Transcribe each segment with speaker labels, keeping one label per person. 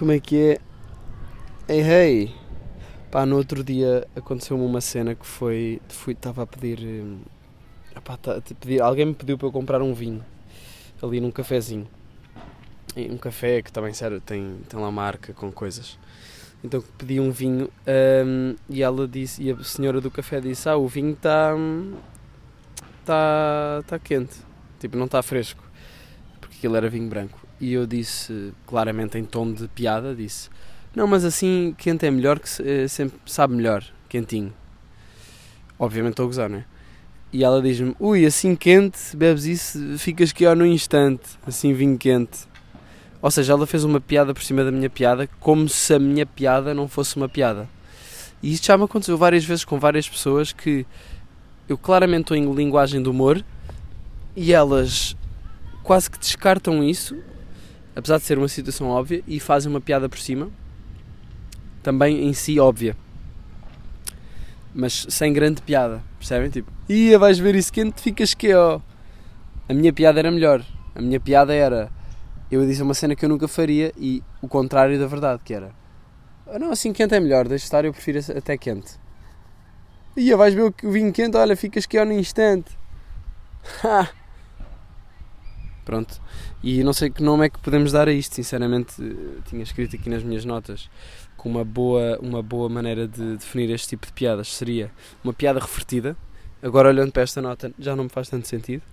Speaker 1: Como é que é? Hey, hey! Pá, no outro dia aconteceu-me uma cena que foi. Fui, estava a pedir. hum, epá, tá- pedir- Alguém me pediu para eu comprar um vinho ali num cafezinho. Um café que também, sério, tem, tem lá marca com coisas. Então pedi um vinho hum, e ela disse, e a senhora do café disse: Ah, o vinho está. está. está quente. Tipo, não está fresco. Porque aquilo era vinho branco. E eu disse, claramente em tom de piada, disse: Não, mas assim quente é melhor, que eh, sempre sabe melhor, quentinho. Obviamente estou a gozar, não é? E ela diz-me: Ui, assim quente, bebes isso, ficas que ó no instante, assim vinho quente. Ou seja, ela fez uma piada por cima da minha piada, como se a minha piada não fosse uma piada. E isto já me aconteceu várias vezes com várias pessoas que eu claramente estou em linguagem do humor e elas quase que descartam isso, apesar de ser uma situação óbvia, e fazem uma piada por cima, também em si óbvia. Mas sem grande piada, percebem? Tipo, ia vais ver isso quente, ficas que ó. A minha piada era melhor. A minha piada era eu disse uma cena que eu nunca faria e o contrário da verdade, que era "Ah, não, assim quente é melhor, deixa estar, eu prefiro até quente. Ia vais ver o vinho quente, olha, ficas que ó no instante. Pronto. E não sei que nome é que podemos dar a isto, sinceramente, eh, tinha escrito aqui nas minhas notas que uma boa, uma boa maneira de definir este tipo de piadas seria uma piada revertida. Agora olhando para esta nota já não me faz tanto sentido,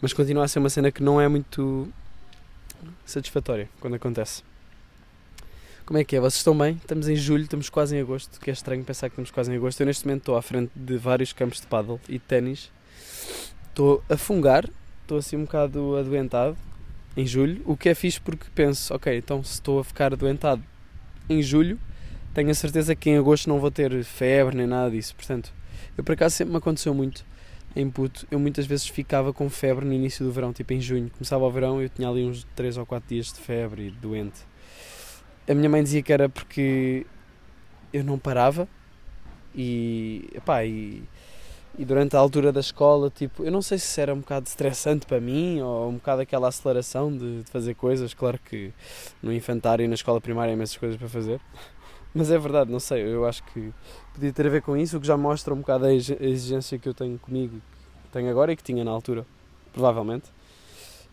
Speaker 1: mas continua a ser uma cena que não é muito satisfatória quando acontece. Como é que é? Vocês estão bem? Estamos em julho, estamos quase em agosto, que é estranho pensar que estamos quase em agosto. Eu neste momento estou à frente de vários campos de paddle e de ténis. Estou a fungar, estou assim um bocado adoentado em julho, o que é fixe porque penso, ok, então se estou a ficar adoentado em julho, tenho a certeza que em agosto não vou ter febre nem nada disso. Portanto, eu por acaso sempre me aconteceu muito em puto, eu muitas vezes ficava com febre no início do verão, tipo em junho. Começava o verão eu tinha ali uns 3 ou 4 dias de febre e doente. A minha mãe dizia que era porque eu não parava e, epá, e, e durante a altura da escola, tipo, eu não sei se era um bocado estressante para mim ou um bocado aquela aceleração de, de fazer coisas. Claro que no infantário e na escola primária há imensas coisas para fazer. Mas é verdade, não sei, eu acho que podia ter a ver com isso, o que já mostra um bocado a exi- a exigência que eu tenho comigo, que tenho agora e que tinha na altura, provavelmente.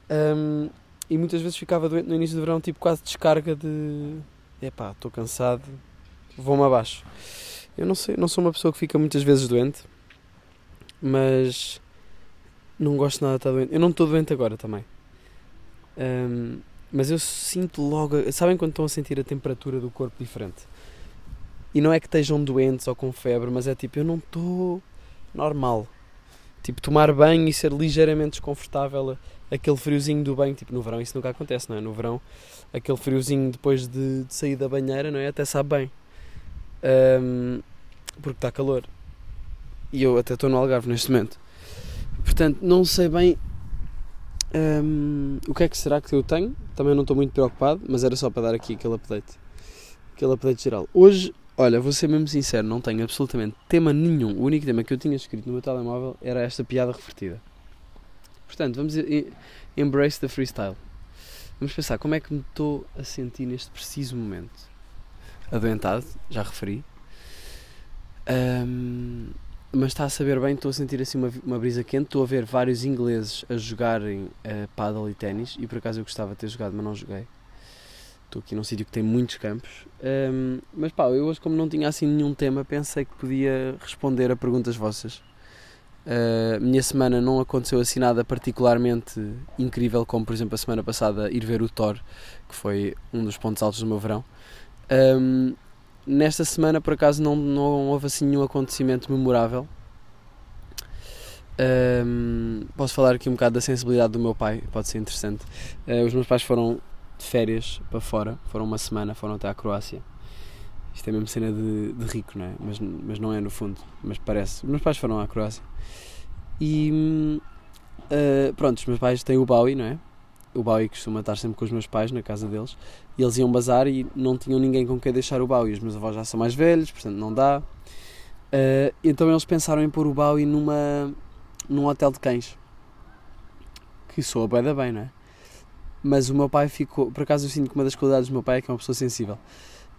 Speaker 1: Hum, e muitas vezes ficava doente no início do verão, tipo quase descarga de epá, estou cansado, vou-me abaixo. Eu não sei, não sou uma pessoa que fica muitas vezes doente, mas não gosto nada de estar doente. Eu não estou doente agora também. Hum, mas eu sinto logo. Sabem quando estão a sentir a temperatura do corpo diferente? E não é que estejam doentes ou com febre, mas é tipo, eu não estou normal. Tipo, tomar banho e ser ligeiramente desconfortável, aquele friozinho do banho, tipo, no verão isso nunca acontece, não é? No verão, aquele friozinho depois de, de sair da banheira, não é? Até sabe bem. Hum, porque está calor. E eu até estou no Algarve neste momento. Portanto, não sei bem hum, o que é que será que eu tenho. Também não estou muito preocupado, mas era só para dar aqui aquele update. Aquele update geral. Hoje, olha, vou ser mesmo sincero, não tenho absolutamente tema nenhum. O único tema que eu tinha escrito no meu telemóvel era esta piada revertida. Portanto, vamos embrace the freestyle. Vamos pensar como é que me estou a sentir neste preciso momento. Adoentado, já referi. Hum, mas está a saber bem, estou a sentir assim uma, uma brisa quente. Estou a ver vários ingleses a jogarem uh, paddle e ténis. E por acaso eu gostava de ter jogado, mas não joguei. Estou aqui num sítio que tem muitos campos. Hum, mas pá, eu hoje, como não tinha assim nenhum tema, pensei que podia responder a perguntas vossas. Uh, minha semana não aconteceu assim nada particularmente incrível, como por exemplo a semana passada ir ver o Thor, que foi um dos pontos altos do meu verão. Um, nesta semana, por acaso, não, não houve assim nenhum acontecimento memorável. Um, posso falar aqui um bocado da sensibilidade do meu pai, pode ser interessante. Uh, os meus pais foram de férias para fora, foram uma semana, foram até à Croácia. Isto é mesmo cena de, de rico, não é? Mas, mas não é no fundo, mas parece. Os meus pais foram à Croácia. E uh, pronto, os meus pais têm o Bowie, não é? O Bowie costuma estar sempre com os meus pais na casa deles e eles iam bazar e não tinham ninguém com quem deixar o Bowie. Os meus avós já são mais velhos, portanto não dá. Uh, então eles pensaram em pôr o Bowie numa, num hotel de cães que soa bem bem, não é? Mas o meu pai ficou, por acaso eu sinto que uma das qualidades do meu pai é que é uma pessoa sensível.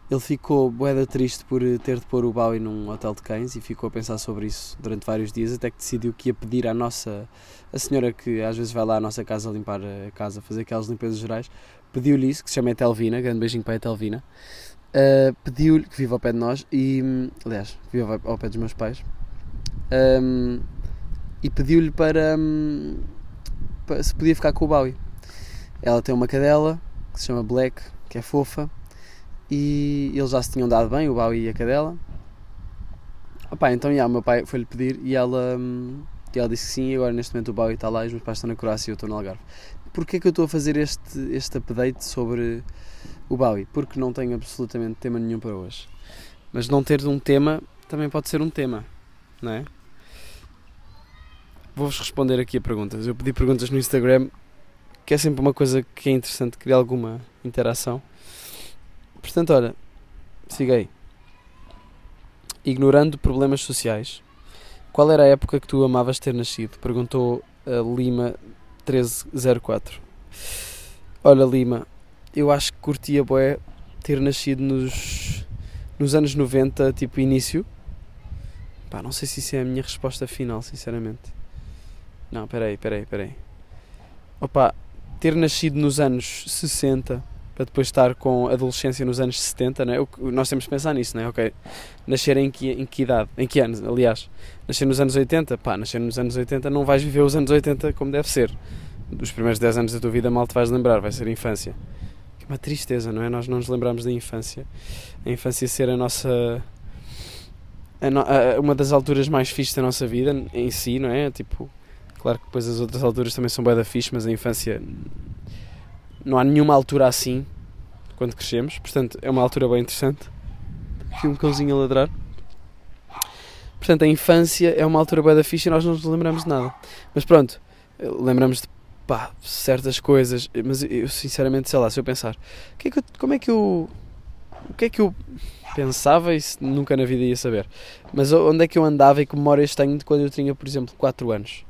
Speaker 1: Ele ficou boeda triste por ter de pôr o Bowie num hotel de cães e ficou a pensar sobre isso durante vários dias, até que decidiu que ia pedir à nossa, a senhora que às vezes vai lá à nossa casa limpar a casa, fazer aquelas limpezas gerais, pediu-lhe isso, que se chama Etelvina, grande beijinho para a Etelvina, uh, pediu-lhe, que vive ao pé de nós, e, aliás, vive ao pé dos meus pais, um, e pediu-lhe para, um, para, se podia ficar com o Bowie. Ela tem uma cadela, que se chama Black, que é fofa, e eles já se tinham dado bem, o Bowie e a cadela. Opa, então, yeah, o meu pai foi-lhe pedir e ela, hum, e ela disse que sim, e agora neste momento o Bowie está lá e os meus pais estão na Croácia e eu estou no Algarve. Porquê que eu estou a fazer este, este update sobre o Bowie? Porque não tenho absolutamente tema nenhum para hoje. Mas não ter um tema também pode ser um tema, não é? Vou-vos responder aqui a perguntas. Eu pedi perguntas no Instagram, que é sempre uma coisa que é interessante, criar alguma interação. Portanto, olha, siga aí. Ignorando problemas sociais, qual era a época que tu amavas ter nascido? Perguntou a Lima 1304. Olha, Lima, eu acho que curtia boé ter nascido nos, nos anos 90, tipo início. Pá, não sei se isso é a minha resposta final, sinceramente. Não, peraí, peraí, peraí. Opa, ter nascido nos anos 60 para depois estar com adolescência nos anos 70, né? nós temos que pensar nisso, né? ok, nascer em que, em que idade, em que anos, aliás, nascer nos anos 80, pá, nascer nos anos 80 não vais viver os anos 80 como deve ser, dos primeiros 10 anos da tua vida mal te vais lembrar, vai ser a infância, que uma tristeza, não é? Nós não nos lembramos da infância, a infância ser a nossa, a no, a, uma das alturas mais fixas da nossa vida em si, não é? Tipo, claro que depois as outras alturas também são bem da fixe, mas a infância não há nenhuma altura assim quando crescemos, portanto é uma altura bem interessante. Aqui um cãozinho a ladrar. Portanto, a infância é uma altura bem da ficha e nós não nos lembramos de nada. Mas pronto, lembramos de pá, certas coisas, mas eu sinceramente sei lá, se eu pensar, que é que eu, como é que eu. O que é que eu pensava e nunca na vida ia saber. Mas onde é que eu andava e que memórias tenho de quando eu tinha, por exemplo, 4 anos?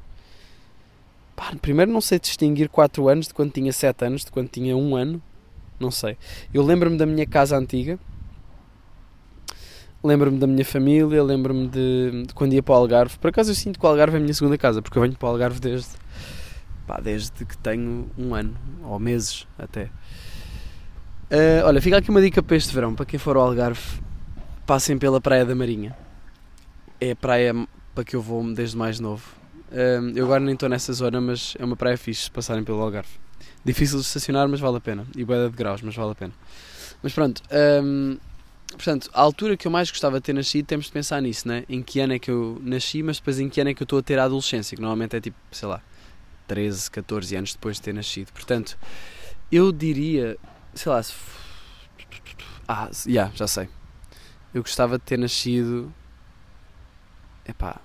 Speaker 1: Pá, primeiro não sei distinguir 4 anos de quando tinha 7 anos, de quando tinha 1 ano. Não sei. Eu lembro-me da minha casa antiga. Lembro-me da minha família, lembro-me de, de, quando ia para o Algarve. Por acaso eu sinto que o Algarve é a minha segunda casa, porque eu venho para o Algarve desde, pá, desde que tenho um ano, ou meses até. Uh, olha, fica aqui uma dica para este verão, para quem for ao Algarve, passem pela Praia da Marinha. É a praia para que eu vou desde mais novo eu agora nem estou nessa zona, mas é uma praia fixe se passarem pelo Algarve. Difícil de estacionar, mas vale a pena. E boeda de graus, mas vale a pena. Mas pronto, um, portanto, a altura que eu mais gostava de ter nascido, temos de pensar nisso, né? Em que ano é que eu nasci, mas depois em que ano é que eu estou a ter a adolescência, que normalmente é tipo, sei lá, 13, 14 anos depois de ter nascido. Portanto, eu diria, sei lá, se... Ah, yeah, já sei. Eu gostava de ter nascido. Epá,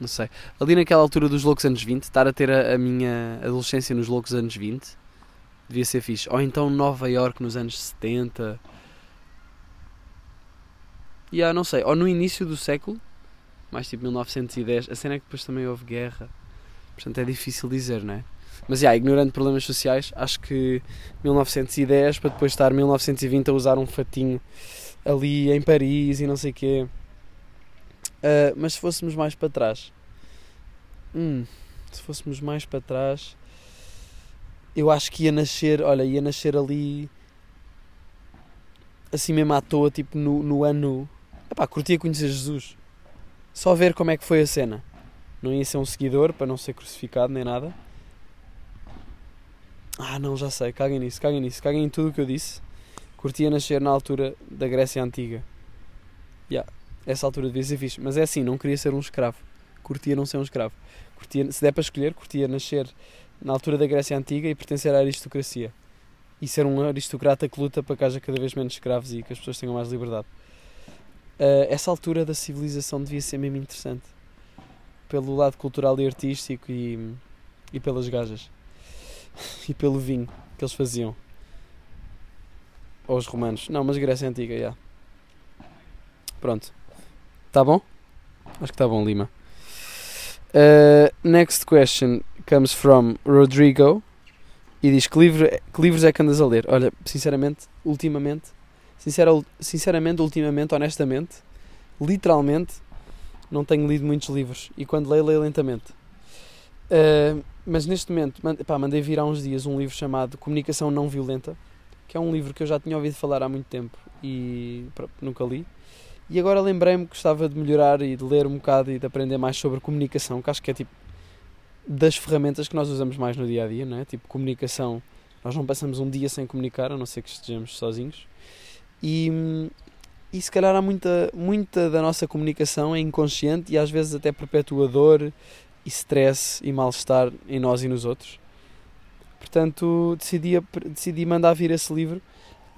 Speaker 1: não sei. Ali naquela altura dos loucos anos 20, estar a ter a, a minha adolescência nos loucos anos 20 devia ser fixe. Ou então Nova York nos anos 70. E yeah, não sei. Ou no início do século, mais tipo 1910. A cena é que depois também houve guerra. Portanto é difícil dizer, não é? Mas, yeah, ignorando problemas sociais, acho que 1910 para depois estar 1920 a usar um fatinho ali em Paris e não sei o quê. Uh, mas se fôssemos mais para trás, hum, se fôssemos mais para trás, eu acho que ia nascer, olha, ia nascer ali assim mesmo à toa, tipo no, no ano. Epá, curtia conhecer Jesus. Só ver como é que foi a cena. Não ia ser um seguidor para não ser crucificado nem nada. Ah, não, já sei. Caguem nisso, caguem nisso, caguem em tudo o que eu disse. Curtia nascer na altura da Grécia Antiga. Yeah essa altura devia ser fixe. Mas é assim, não queria ser um escravo. Curtia não ser um escravo. Curtia, se der para escolher, curtia nascer na altura da Grécia Antiga e pertencer à aristocracia. E ser um aristocrata que luta para que haja cada vez menos escravos e que as pessoas tenham mais liberdade. Uh, essa altura da civilização devia ser mesmo interessante. Pelo lado cultural e artístico e, e pelas gajas. e pelo vinho que eles faziam. Ou os romanos. Não, mas Grécia Antiga, já. Yeah. Pronto. Tá bom? Acho que tá bom, Lima. Uh, next question comes from Rodrigo. E diz que, livro, que livros é que andas a ler? Olha, sinceramente, ultimamente, sincera, sinceramente, ultimamente, honestamente, literalmente, não tenho lido muitos livros. E quando leio, leio lentamente. Uh, mas neste momento, pá, mandei vir há uns dias um livro chamado Comunicação Não Violenta, que é um livro que eu já tinha ouvido falar há muito tempo e pronto, nunca li. E agora lembrei-me que gostava de melhorar e de ler um bocado e de aprender mais sobre comunicação, que acho que é tipo das ferramentas que nós usamos mais no dia a dia, não é? Tipo, comunicação. Nós não passamos um dia sem comunicar, a não ser que estejamos sozinhos. E, e se calhar há muita, muita da nossa comunicação é inconsciente e às vezes até perpetua dor e stress e mal-estar em nós e nos outros. Portanto, decidi, decidi mandar vir esse livro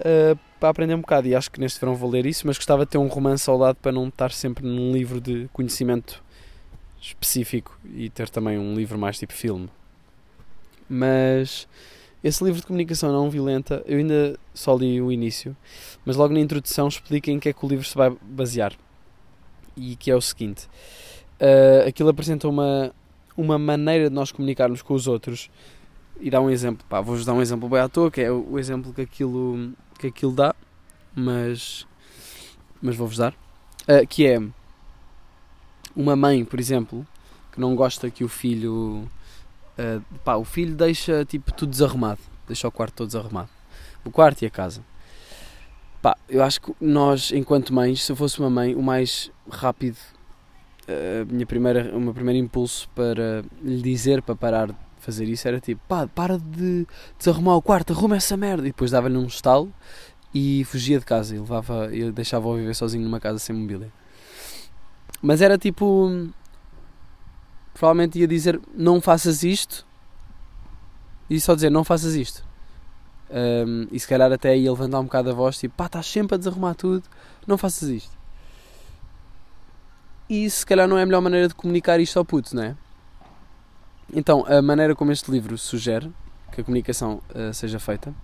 Speaker 1: uh, para aprender um bocado. E acho que neste verão vou ler isso, mas gostava de ter um romance ao lado para não estar sempre num livro de conhecimento específico e ter também um livro mais tipo filme. Mas esse livro de comunicação não violenta, eu ainda só li o início, mas logo na introdução explica em que é que o livro se vai basear. E que é o seguinte: uh, aquilo apresenta uma, uma maneira de nós comunicarmos com os outros. E dá um exemplo, pá, vou-vos dar um exemplo bem à toa, que é o, o exemplo que aquilo, que aquilo dá, mas, mas vou-vos dar, uh, que é uma mãe, por exemplo, que não gosta que o filho. Uh, pá, o filho deixa tipo tudo desarrumado, deixa o quarto todo desarrumado. O quarto e a casa. Pá, eu acho que nós, enquanto mães, se eu fosse uma mãe, o mais rápido, uh, minha primeira, o meu primeiro impulso para lhe dizer para parar fazer isso era tipo, pá, para de desarrumar o quarto, arruma essa merda. E depois dava-lhe um estalo e fugia de casa e levava, deixava-o viver sozinho numa casa sem mobília. Mas era tipo. Provavelmente ia dizer não faças isto e só dizer não faças isto. Um, e se calhar até ia levantar um bocado a voz, tipo pá, estás sempre a desarrumar tudo, não faças isto. E se calhar não é a melhor maneira de comunicar isto ao puto, não é? Então, a maneira como este livro sugere que a comunicação uh, seja feita uh,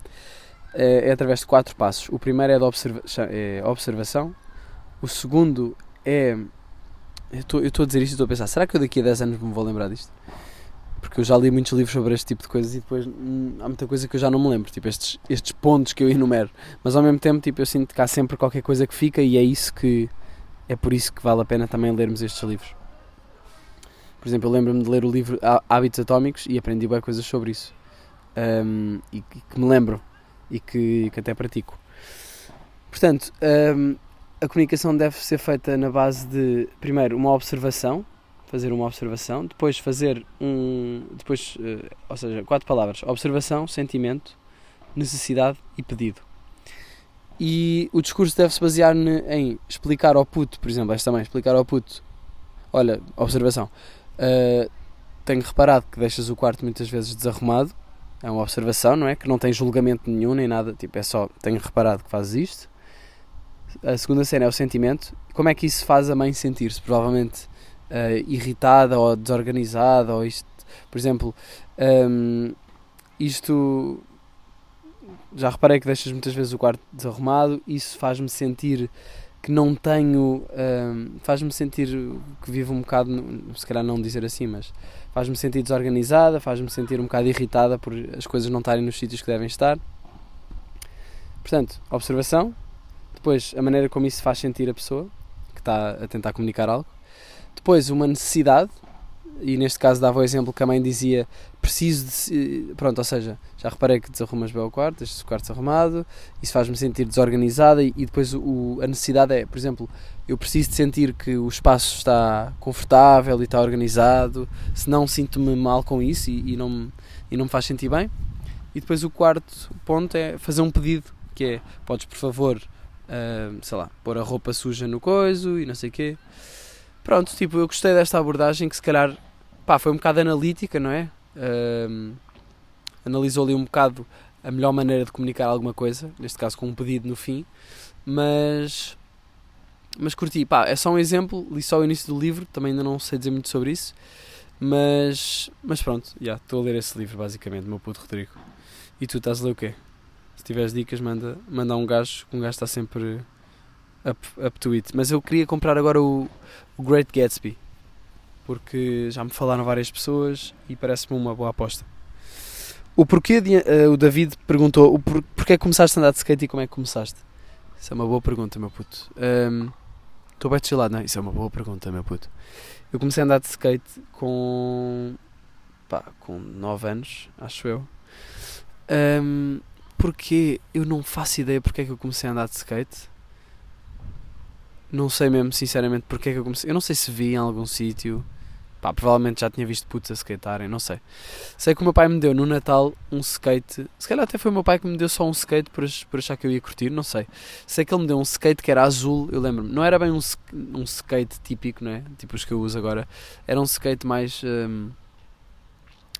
Speaker 1: é através de quatro passos. O primeiro é de observa é observação, o segundo é eu estou a dizer isto e estou a pensar, será que eu daqui a 10 anos me vou lembrar disto? Porque eu já li muitos livros sobre este tipo de coisas e depois hum, há muita coisa que eu já não me lembro, tipo estes, estes pontos que eu enumero. Mas ao mesmo tempo, tipo, eu sinto que há sempre qualquer coisa que fica e é isso que é por isso que vale a pena também lermos estes livros. Por exemplo, eu lembro-me de ler o livro Hábitos Atómicos e aprendi bem coisas sobre isso. Um, e, que me lembro e que, que até pratico. Portanto, um, a comunicação deve ser feita na base de, primeiro, uma observação, fazer uma observação, depois fazer um, depois, uh, ou seja, quatro palavras: observação, sentimento, necessidade e pedido. E o discurso deve se basear em explicar ao puto, por exemplo, esta também, explicar ao puto: olha, observação, uh, tenho reparado que deixas o quarto muitas vezes desarrumado. É uma observação, não é? Que não tem julgamento nenhum nem nada, tipo, é só tenho reparado que fazes isto a segunda cena é o sentimento. Como é que isso faz a mãe sentir-se? Provavelmente uh, irritada ou desorganizada, ou isto, por exemplo, um, isto já reparei que deixas muitas vezes o quarto desarrumado, isso faz-me sentir que não tenho, um, faz-me sentir que vivo um bocado, se calhar não dizer assim, mas faz-me sentir desorganizada, faz-me sentir um bocado irritada por as coisas não estarem nos sítios que devem estar. Portanto, observação, depois, a maneira como isso faz sentir a pessoa que está a tentar comunicar algo. Depois, uma necessidade, e neste caso dava o exemplo que a mãe dizia: preciso de. Pronto, ou seja, já reparei que desarrumas bem o quarto, deixas o quarto desarrumado, isso faz-me sentir desorganizada, e, e depois o, a necessidade é, por exemplo, eu preciso de sentir que o espaço está confortável e está organizado, senão sinto-me mal com isso e, e, não, e não me faz sentir bem. E depois o quarto ponto é fazer um pedido, que é, podes por favor uh, sei lá, pôr a roupa suja no coiso e não sei o quê. Pronto, tipo, eu gostei desta abordagem que se calhar, pá, foi um bocado analítica, não é? Uh, analisou ali um bocado a melhor maneira de comunicar alguma coisa, neste caso com um pedido no fim, mas mas curti, pá, é só um exemplo, li só o início do livro, também ainda não sei dizer muito sobre isso, mas, mas pronto, já, yeah, estou a ler esse livro basicamente, meu puto Rodrigo. E tu estás a ler o quê? Se tiveres dicas, manda, manda um gajo, que um gajo está sempre up, up to it. Mas eu queria comprar agora o, o Great Gatsby, porque já me falaram várias pessoas e parece-me uma boa aposta. O porquê, de, uh, o David perguntou o por, porquê é começaste a andar de skate e como é que começaste? Isso é uma boa pergunta, meu puto. Estou um, bem chilado, não é? Isso é uma boa pergunta, meu puto. Eu comecei a andar de skate com. pá, com 9 anos, acho eu. Um, porque eu não faço ideia porque é que eu comecei a andar de skate. Não sei mesmo, sinceramente, porque é que eu comecei. Eu não sei se vi em algum sítio. Pá, provavelmente já tinha visto putos a skatearem, não sei. Sei que o meu pai me deu no Natal um skate. Se calhar até foi o meu pai que me deu só um skate por, por achar que eu ia curtir, não sei. Sei que ele me deu um skate que era azul, eu lembro-me. Não era bem um, um skate típico, não é? Tipo os que eu uso agora. Era um skate mais. Um,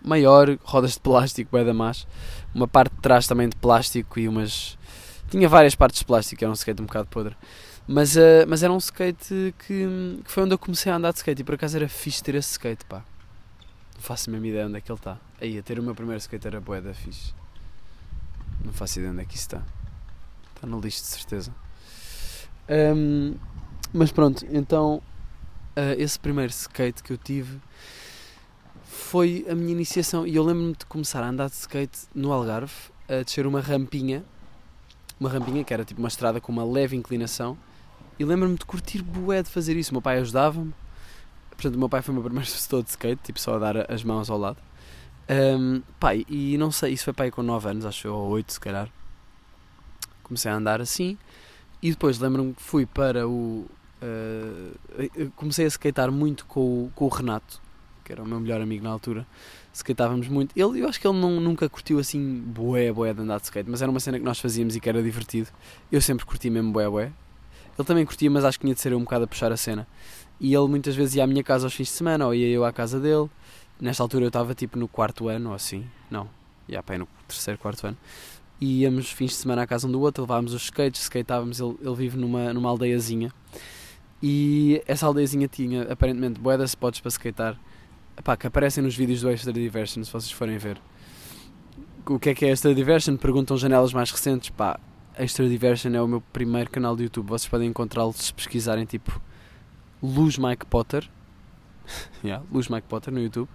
Speaker 1: maior, rodas de plástico, bué da mais. Uma parte de trás também de plástico e umas. Tinha várias partes de plástico, era um skate um bocado podre. Mas, uh, mas era um skate que, que, foi onde eu comecei a andar de skate e por acaso era fixe ter esse skate, pá. Não faço a mesma ideia onde é que ele está. Aí, a ter o meu primeiro skate era bué da fixe. Não faço ideia onde é que isso está. Está no lixo de certeza. Um, mas pronto, então uh, esse primeiro skate que eu tive foi a minha iniciação. E eu lembro-me de começar a andar de skate no Algarve, a descer uma rampinha, uma rampinha que era tipo uma estrada com uma leve inclinação. E lembro-me de curtir bué de fazer isso. O meu pai ajudava-me. Portanto, o meu pai foi o meu primeiro professor de skate, tipo só a dar as mãos ao lado. Um, pai, e não sei, isso foi pai com 9 anos, acho eu, ou 8 se calhar. Comecei a andar assim. E depois lembro-me que fui para o. Uh, comecei a skatear muito com o, com o Renato, que era o meu melhor amigo na altura, skateávamos muito. Ele, eu acho que ele não, nunca curtiu assim bué, bué de andar de skate, mas era uma cena que nós fazíamos e que era divertido. Eu sempre curti mesmo bué, bué. Ele também curtia, mas acho que tinha de ser um bocado a puxar a cena. E ele muitas vezes ia à minha casa aos fins de semana, ou ia eu à casa dele. Nesta altura eu estava tipo no quarto ano, ou assim. Não, ia para no terceiro, quarto ano. E íamos fins de semana à casa um do outro, levávamos os skates, skateávamos. Ele, ele vive numa, numa aldeiazinha. E essa aldeiazinha tinha aparentemente boedas spots para skatear Epá, que aparecem nos vídeos do Extra Diversion, se vocês forem ver. O que é que é Extra Diversion? Perguntam janelas mais recentes. Pá, Extra Diversion é o meu primeiro canal de YouTube. Vocês podem encontrá-lo se pesquisarem tipo Luz Mike Potter. yeah, Luz Mike Potter no YouTube.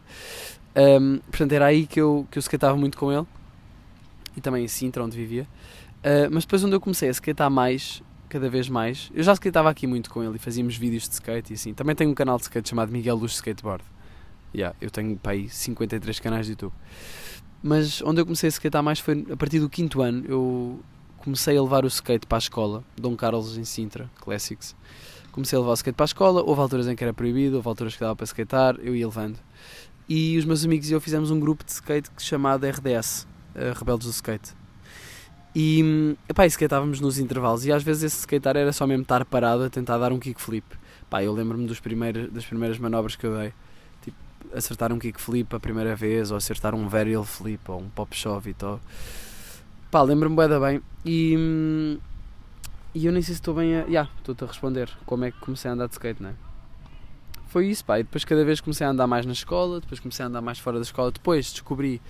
Speaker 1: Um, portanto, era aí que eu, que eu skatava muito com ele. E também em Sintra, onde vivia. Uh, mas depois, onde eu comecei a skatear mais, cada vez mais. Eu já skateava aqui muito com ele e fazíamos vídeos de skate e assim. Também tenho um canal de skate chamado Miguel Luz Skateboard. Yeah, eu tenho para aí 53 canais de YouTube. Mas onde eu comecei a skatear mais foi a partir do quinto ano. Eu comecei a levar o skate para a escola, Dom Carlos em Sintra, Classics. Comecei a levar o skate para a escola, houve alturas em que era proibido, houve alturas que dava para skatear, eu ia levando. E os meus amigos e eu fizemos um grupo de skate chamado RDS, uh, Rebeldes do Skate. E, epá, e skateávamos nos intervalos e às vezes esse skatear era só mesmo estar parado a tentar dar um kickflip. Pá, eu lembro-me das primeiras manobras que eu dei acertar um kickflip a primeira vez, ou acertar um varial flip, ou um pop shove e tal. Pá, lembro-me bem, bem. E, hum, e eu nem sei se estou bem a. Ya, yeah, estou-te a responder. Como é que comecei a andar de skate, não é? Foi isso, pá. E depois cada vez comecei a andar mais na escola, depois comecei a andar mais fora da escola. Depois descobri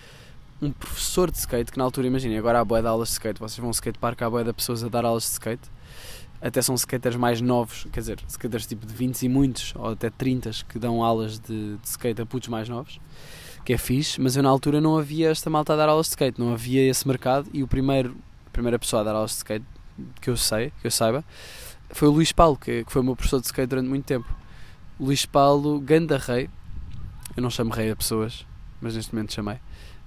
Speaker 1: um professor de skate que na altura, imaginem, agora há boia de aulas de skate. Vocês vão ao skatepark, há boia de pessoas a dar aulas de skate até são skaters mais novos, quer dizer, skaters tipo de 20 e muitos, ou até 30 que dão aulas de, de skate a putos mais novos, que é fixe, mas eu na altura não havia esta malta a dar aulas de skate, não havia esse mercado, e o primeiro, a primeira pessoa a dar aulas de skate, que eu sei, que eu saiba, foi o Luís Paulo, que, que foi o meu professor de skate durante muito tempo. Luís Paulo Ganda Rei, eu não chamo Rei a pessoas, mas neste momento chamei.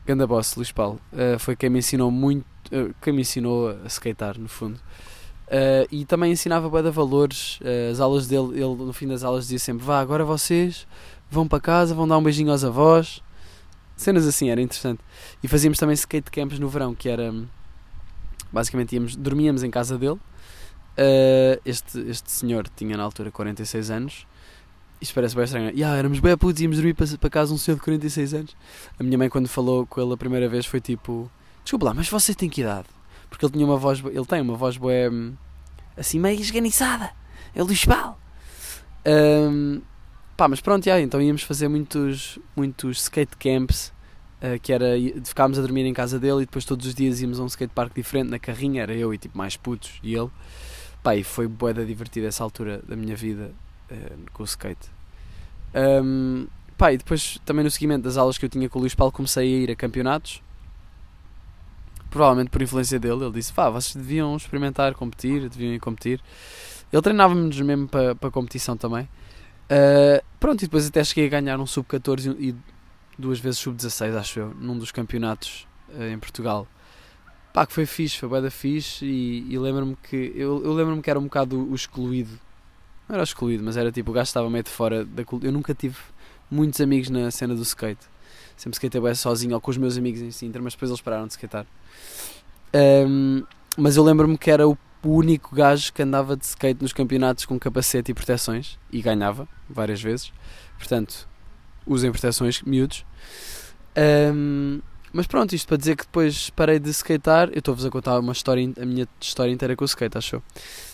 Speaker 1: Ganda Boss, Luís Paulo, uh, foi quem me ensinou muito, uh, quem me ensinou a skatear, no fundo. Uh, e também ensinava bué de valores. Uh, as aulas dele, ele no fim das aulas dizia sempre: Vá, agora vocês vão para casa, vão dar um beijinho aos avós. Cenas assim, era interessante. E fazíamos também skate camps no verão, que era basicamente íamos, dormíamos em casa dele. Uh, este, este senhor tinha na altura 46 anos. Isto parece bem estranho. Yeah, éramos bem putos, íamos dormir para, para casa um senhor de 46 anos. A minha mãe, quando falou com ele a primeira vez, foi tipo: Desculpa lá, mas você tem que idade? Porque ele tinha uma voz. Ele tem uma voz boé. assim meio esganiçada. É o Luís. Um, pá, mas pronto, então íamos fazer muitos, muitos skate camps. Uh, que era. Ficámos a dormir em casa dele e depois todos os dias íamos a um skatepark diferente na carrinha. Era eu e tipo mais putos e ele. Pá, e foi boeda divertida essa altura da minha vida uh, com o skate. Um, pá, e depois também no seguimento das aulas que eu tinha com o Luís Paulo comecei a ir a campeonatos provavelmente por influência dele, ele disse: Vá, vocês deviam experimentar, competir, deviam ir competir. Ele treinava-nos mesmo para, para competição também. Uh, pronto, e depois até cheguei a ganhar um sub-14 e duas vezes sub-16, acho eu, num dos campeonatos uh, em Portugal. Pá, que foi fixe, foi da fixe e, e lembro-me que eu, eu lembro-me que era um bocado o excluído. Não era excluído, mas era tipo, o gajo estava meio de fora da cultura. Eu nunca tive muitos amigos na cena do skate. Sempre skatei bem sozinho ou com os meus amigos em Sintra, mas depois eles pararam de skatear. Um, mas eu lembro-me que era o único gajo que andava de skate nos campeonatos com capacete e proteções e ganhava várias vezes. Portanto, usem proteções miúdos. Um, mas pronto, isto para dizer que depois parei de skatear. Eu estou-vos a contar uma história, a minha história inteira com o skate, achou?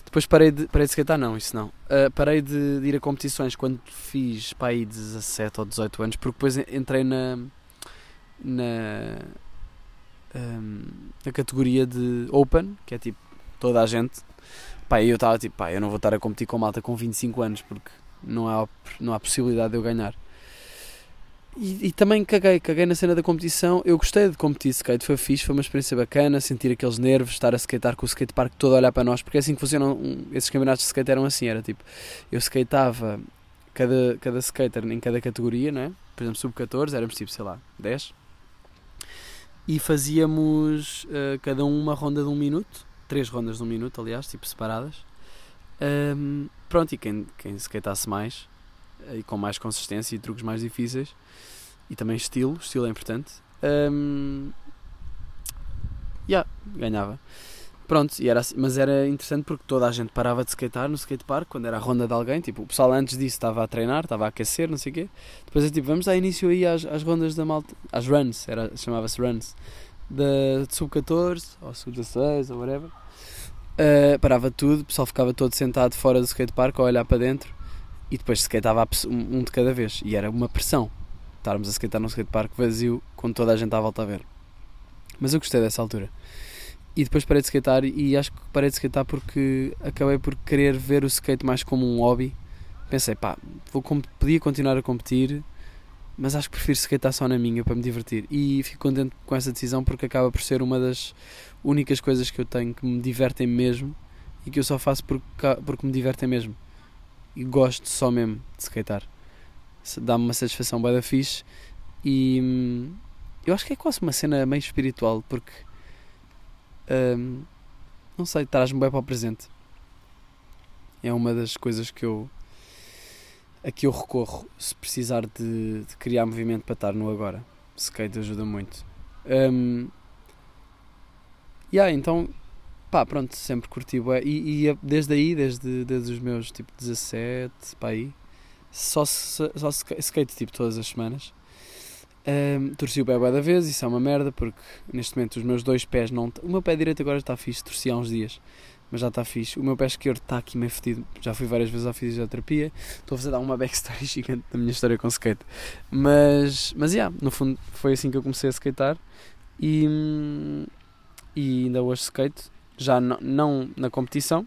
Speaker 1: Depois parei de, parei de skatear, não, isso não. Uh, parei de, de, ir a competições quando fiz para aí 17 ou 18 anos, porque depois entrei na. na. Um, na categoria de Open, que é tipo toda a gente. Pá, eu estava tipo, pá, eu não vou estar a competir com malta com 25 anos porque não há, não há possibilidade de eu ganhar. E, e, também caguei, caguei na cena da competição. Eu gostei de competir skate, foi fixe, foi uma experiência bacana. Sentir aqueles nervos, estar a skatear com o skatepark todo a olhar para nós, porque é assim que funcionam. Esses campeonatos de skate eram assim: era tipo, eu skateava cada, cada skater em cada categoria, não é? Por exemplo, sub-14, éramos tipo, sei lá, 10. E fazíamos uh, cada um uma ronda de um minuto, três rondas de um minuto, aliás, tipo separadas. Um, pronto, e quem, quem skateasse mais e com mais consistência e truques mais difíceis e também estilo, estilo é importante. Um, yeah, ganhava. Pronto, e era assim, mas era interessante porque toda a gente parava de skatear no skatepark quando era a ronda de alguém. Tipo, o pessoal antes disso estava a treinar, estava a aquecer, não sei o quê. Depois é tipo, vamos dar início aí às, às rondas da malta, às runs, chamava-se runs, da, de sub-14 ou sub-16 ou whatever. Uh, parava tudo, o pessoal ficava todo sentado fora do skatepark a olhar para dentro e depois skateava um de cada vez. E era uma pressão estarmos a skatear num skatepark vazio com toda a gente à volta a ver. Mas eu gostei dessa altura. E depois parei de skatear e acho que parei de skatear porque acabei por querer ver o skate mais como um hobby. Pensei, pá, vou, podia continuar a competir, mas acho que prefiro skatear só na minha para me divertir. E fico contente com essa decisão porque acaba por ser uma das únicas coisas que eu tenho que me divertem mesmo e que eu só faço porque, porque me divertem mesmo e gosto só mesmo de skatear. Dá-me uma satisfação bem da fixe e hum, eu acho que é quase uma cena meio espiritual porque hum, não sei, traz-me bem para o presente. É uma das coisas que eu a que eu recorro se precisar de, de criar movimento para estar no agora. Skate ajuda muito. Um, yeah, então pá, pronto, sempre curti. E, e desde aí, desde, desde os meus tipo 17, pá aí, só, só skate tipo todas as semanas. Um, torci o pé bué da vez, isso é uma merda, porque neste momento os meus dois pés não. O meu pé direito agora está fixe, torci há uns dias, mas já está fixe. O meu pé esquerdo está aqui meio fedido, já fui várias vezes à fisioterapia. Estou a fazer dar uma backstory gigante da minha história com skate. Mas, mas yeah, no fundo foi assim que eu comecei a skatear e, e ainda hoje skate já não na competição.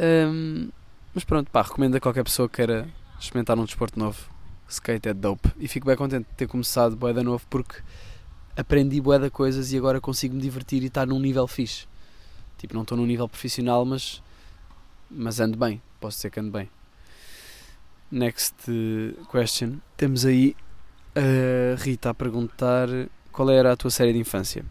Speaker 1: Um, mas pronto, pá, recomendo a qualquer pessoa que queira experimentar um desporto novo. Skate é dope. E fico bem contente de ter começado boeda novo porque aprendi boeda coisas e agora consigo me divertir e estar num nível fixe. Tipo, não estou num nível profissional, mas, mas ando bem. Posso dizer que ando bem. Next question. Temos aí a Rita a perguntar qual era a tua série de infância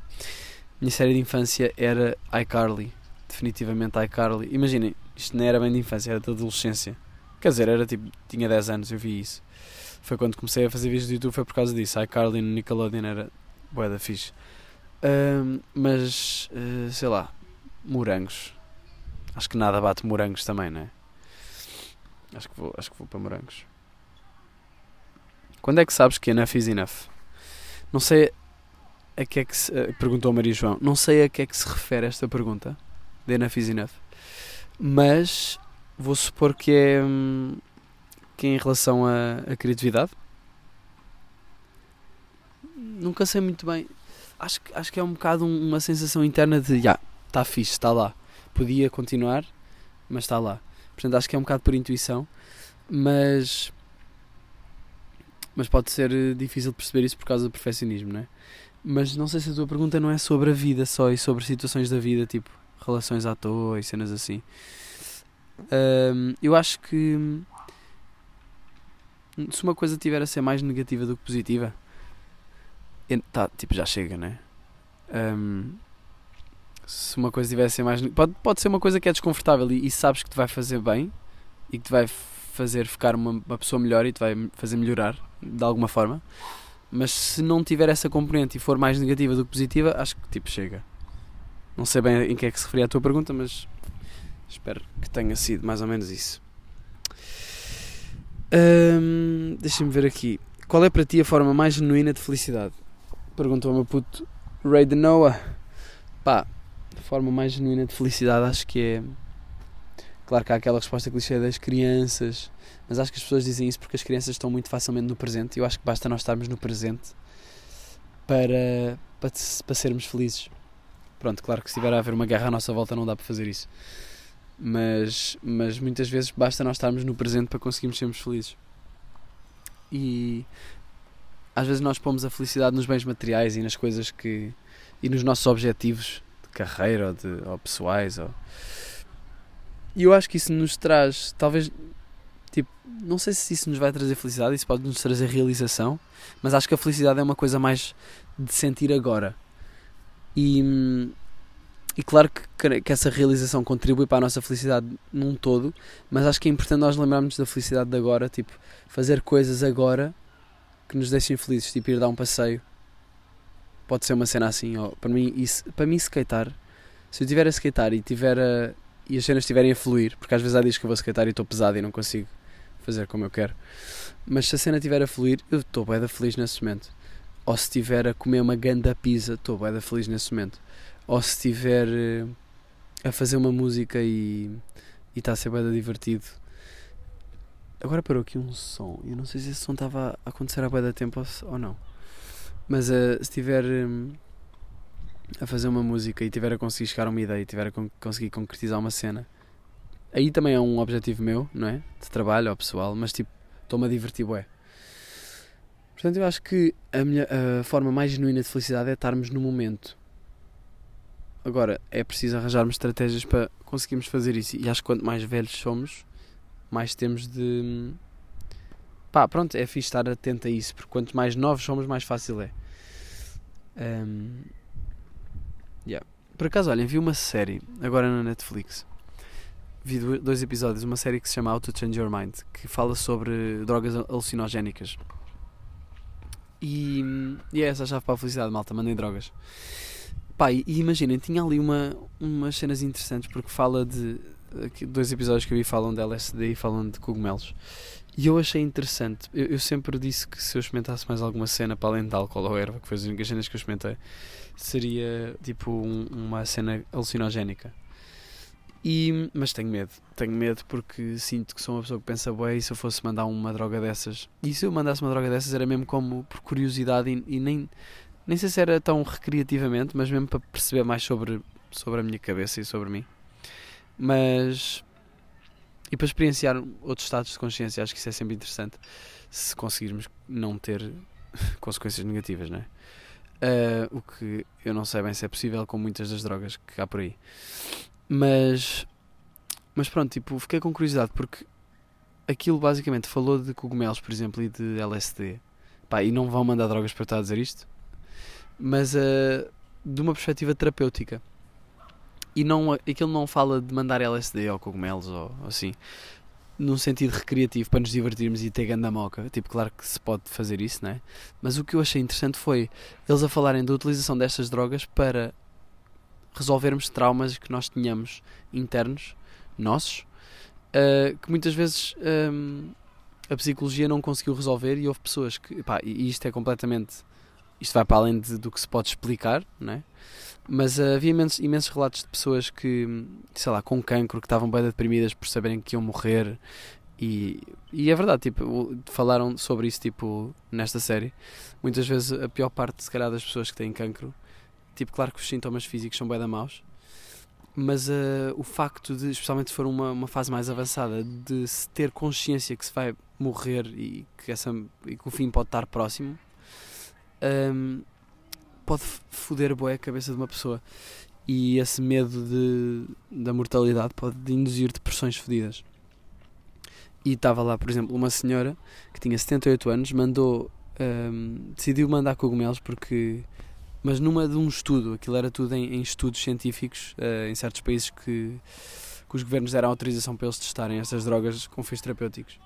Speaker 1: minha série de infância era iCarly. Definitivamente iCarly. Imaginem, isto não era bem de infância, era de adolescência. Quer dizer, era tipo, tinha 10 anos, eu vi isso. Foi quando comecei a fazer vídeos do YouTube, foi por causa disso. iCarly no Nickelodeon era bué da fixe. Um, mas, uh, sei lá, morangos. Acho que nada bate morangos também, não é? Acho que vou, acho que vou para morangos. Quando é que sabes que enough is enough? Não sei a que é que se, uh, perguntou Maria João. Não sei a que é que se refere esta pergunta de Enough is Enough, mas vou supor que é, hum, que é em relação à, criatividade. Nunca sei muito bem. Acho, acho que é um bocado uma sensação interna de, yeah, está fixe, está lá. Podia continuar, mas está lá. Portanto, acho que é um bocado por intuição, mas mas pode ser eh, difícil de perceber isso por causa do perfeccionismo, não é? Mas não sei se a tua pergunta não é sobre a vida só e sobre situações da vida, tipo relações à toa e cenas assim. Um, eu acho que se uma coisa tiver a ser mais negativa do que positiva, tá, tipo, já chega, né? Um, se uma coisa ser mais. Pode, pode ser uma coisa que é desconfortável e, e sabes que te vai fazer bem e que te vai fazer ficar uma, uma pessoa melhor e te vai fazer melhorar de alguma forma. Mas se não tiver essa componente e for mais negativa do que positiva, acho que tipo chega. Não sei bem em que é que se referia a tua pergunta, mas espero que tenha sido mais ou menos isso. Hum, Deixa-me ver aqui. Qual é para ti a forma mais genuína de felicidade? Perguntou o meu puto Ray de Noah. Pá, forma mais genuína de felicidade acho que é. Claro que há aquela resposta clichê das crianças, mas acho que as pessoas dizem isso porque as crianças estão muito facilmente no presente. Eu acho que basta nós estarmos no presente para, para, para sermos felizes. Pronto, claro que se estiver a haver uma guerra à nossa volta não dá para fazer isso. Mas, mas muitas vezes basta nós estarmos no presente para conseguirmos sermos felizes. E às vezes nós pomos a felicidade nos bens materiais e nas coisas que. e nos nossos objetivos carreira ou, de, ou pessoais. Ou... E eu acho que isso nos traz, talvez, tipo, não sei se isso nos vai trazer felicidade, isso pode nos trazer realização, mas acho que a felicidade é uma coisa mais de sentir agora. E, e claro que, que essa realização contribui para a nossa felicidade num todo, mas acho que é importante nós lembrarmos da felicidade de agora, tipo, fazer coisas agora que nos deixem felizes, tipo ir dar um passeio. Pode ser uma cena assim, ou, para mim, isso, para mim skatear, se eu estiver a skatear e, tiver a, e as cenas estiverem a fluir, porque às vezes há dias que eu vou skatear e estou pesado e não consigo fazer como eu quero, mas se a cena estiver a fluir, eu estou bem feliz nesse momento. Ou se estiver a comer uma ganda pizza, estou bem feliz nesse momento ou se estiver eh, a fazer uma música e está a ser bem divertido. Agora parou aqui um som. Eu não sei se esse som estava a acontecer há bem da tempo ou, não. Mas uh, se estiver um, a fazer uma música e estiver a conseguir chegar a uma ideia e estiver a con conseguir concretizar uma cena, aí também é um objetivo meu, não é? De trabalho ou pessoal, mas tipo, estou-me a divertir, bué. Portanto, eu acho que a, minha, a forma mais genuína de felicidade é estarmos no momento Agora, é preciso arranjarmos estratégias para conseguirmos fazer isso. E acho que quanto mais velhos somos, mais temos de. Pá, pronto, é fixe estar atento a isso, porque quanto mais novos somos, mais fácil é. Um... Yeah. Por acaso, olhem, vi uma série, agora na Netflix. Vi dois episódios, uma série que se chama How to Change Your Mind, que fala sobre drogas alucinogénicas. E, e é essa a chave para a felicidade, malta, mandem drogas. Pá, e imaginem, tinha ali uma, umas cenas interessantes porque fala de. Dois episódios que eu vi falam de LSD e falam de cogumelos. E eu achei interessante. Eu, eu, sempre disse que se eu experimentasse mais alguma cena para além de álcool ou erva, que foi as únicas cenas que eu experimentei, seria tipo um, uma cena alucinogénica. E, mas tenho medo, tenho medo porque sinto que sou uma pessoa que pensa bem e se eu fosse mandar uma droga dessas, e se eu mandasse uma droga dessas era mesmo como por curiosidade e, e nem, nem sei se era tão recreativamente, mas mesmo para perceber mais sobre, sobre a minha cabeça e sobre mim. Mas. E para experienciar outros estados de consciência, acho que isso é sempre interessante. Se conseguirmos não ter consequências negativas, não é? Uh, o que eu não sei bem se é possível com muitas das drogas que há por aí. Mas. Mas pronto, tipo, fiquei com curiosidade porque aquilo basicamente falou de cogumelos, por exemplo, e de LSD. Pá, e não vão mandar drogas para estar a dizer isto? mas uh, de uma perspectiva terapêutica. E não, aquilo não fala de mandar LSD ou cogumelos ou, assim, num sentido recreativo para nos divertirmos e ter ganda moca. Tipo, claro que se pode fazer isso, né? Mas o que eu achei interessante foi eles a falarem da utilização destas drogas para resolvermos traumas que nós tínhamos internos, nossos, uh, que muitas vezes um, a psicologia não conseguiu resolver e houve pessoas que, pá, e isto é completamente isto vai para além de, do que se pode explicar, não é? Mas uh, havia imensos, imensos, relatos de pessoas que, sei lá, com cancro, que estavam bem deprimidas por saberem que iam morrer. E, e é verdade, tipo, falaram sobre isso tipo, nesta série. Muitas vezes a pior parte, se calhar, das pessoas que têm cancro, tipo, claro que os sintomas físicos são bem da maus, mas uh, o facto de, especialmente se for uma, uma fase mais avançada, de se ter consciência que se vai morrer e que, essa, e que o fim pode estar próximo, um, pode foder boé a cabeça de uma pessoa. E esse medo de, da mortalidade pode induzir depressões fodidas. E estava lá, por exemplo, uma senhora que tinha 78 anos, mandou, um, decidiu mandar cogumelos porque. Mas numa de um estudo, aquilo era tudo em, em estudos científicos, uh, em certos países que, que os governos deram autorização para eles testarem estas drogas com fins terapêuticos.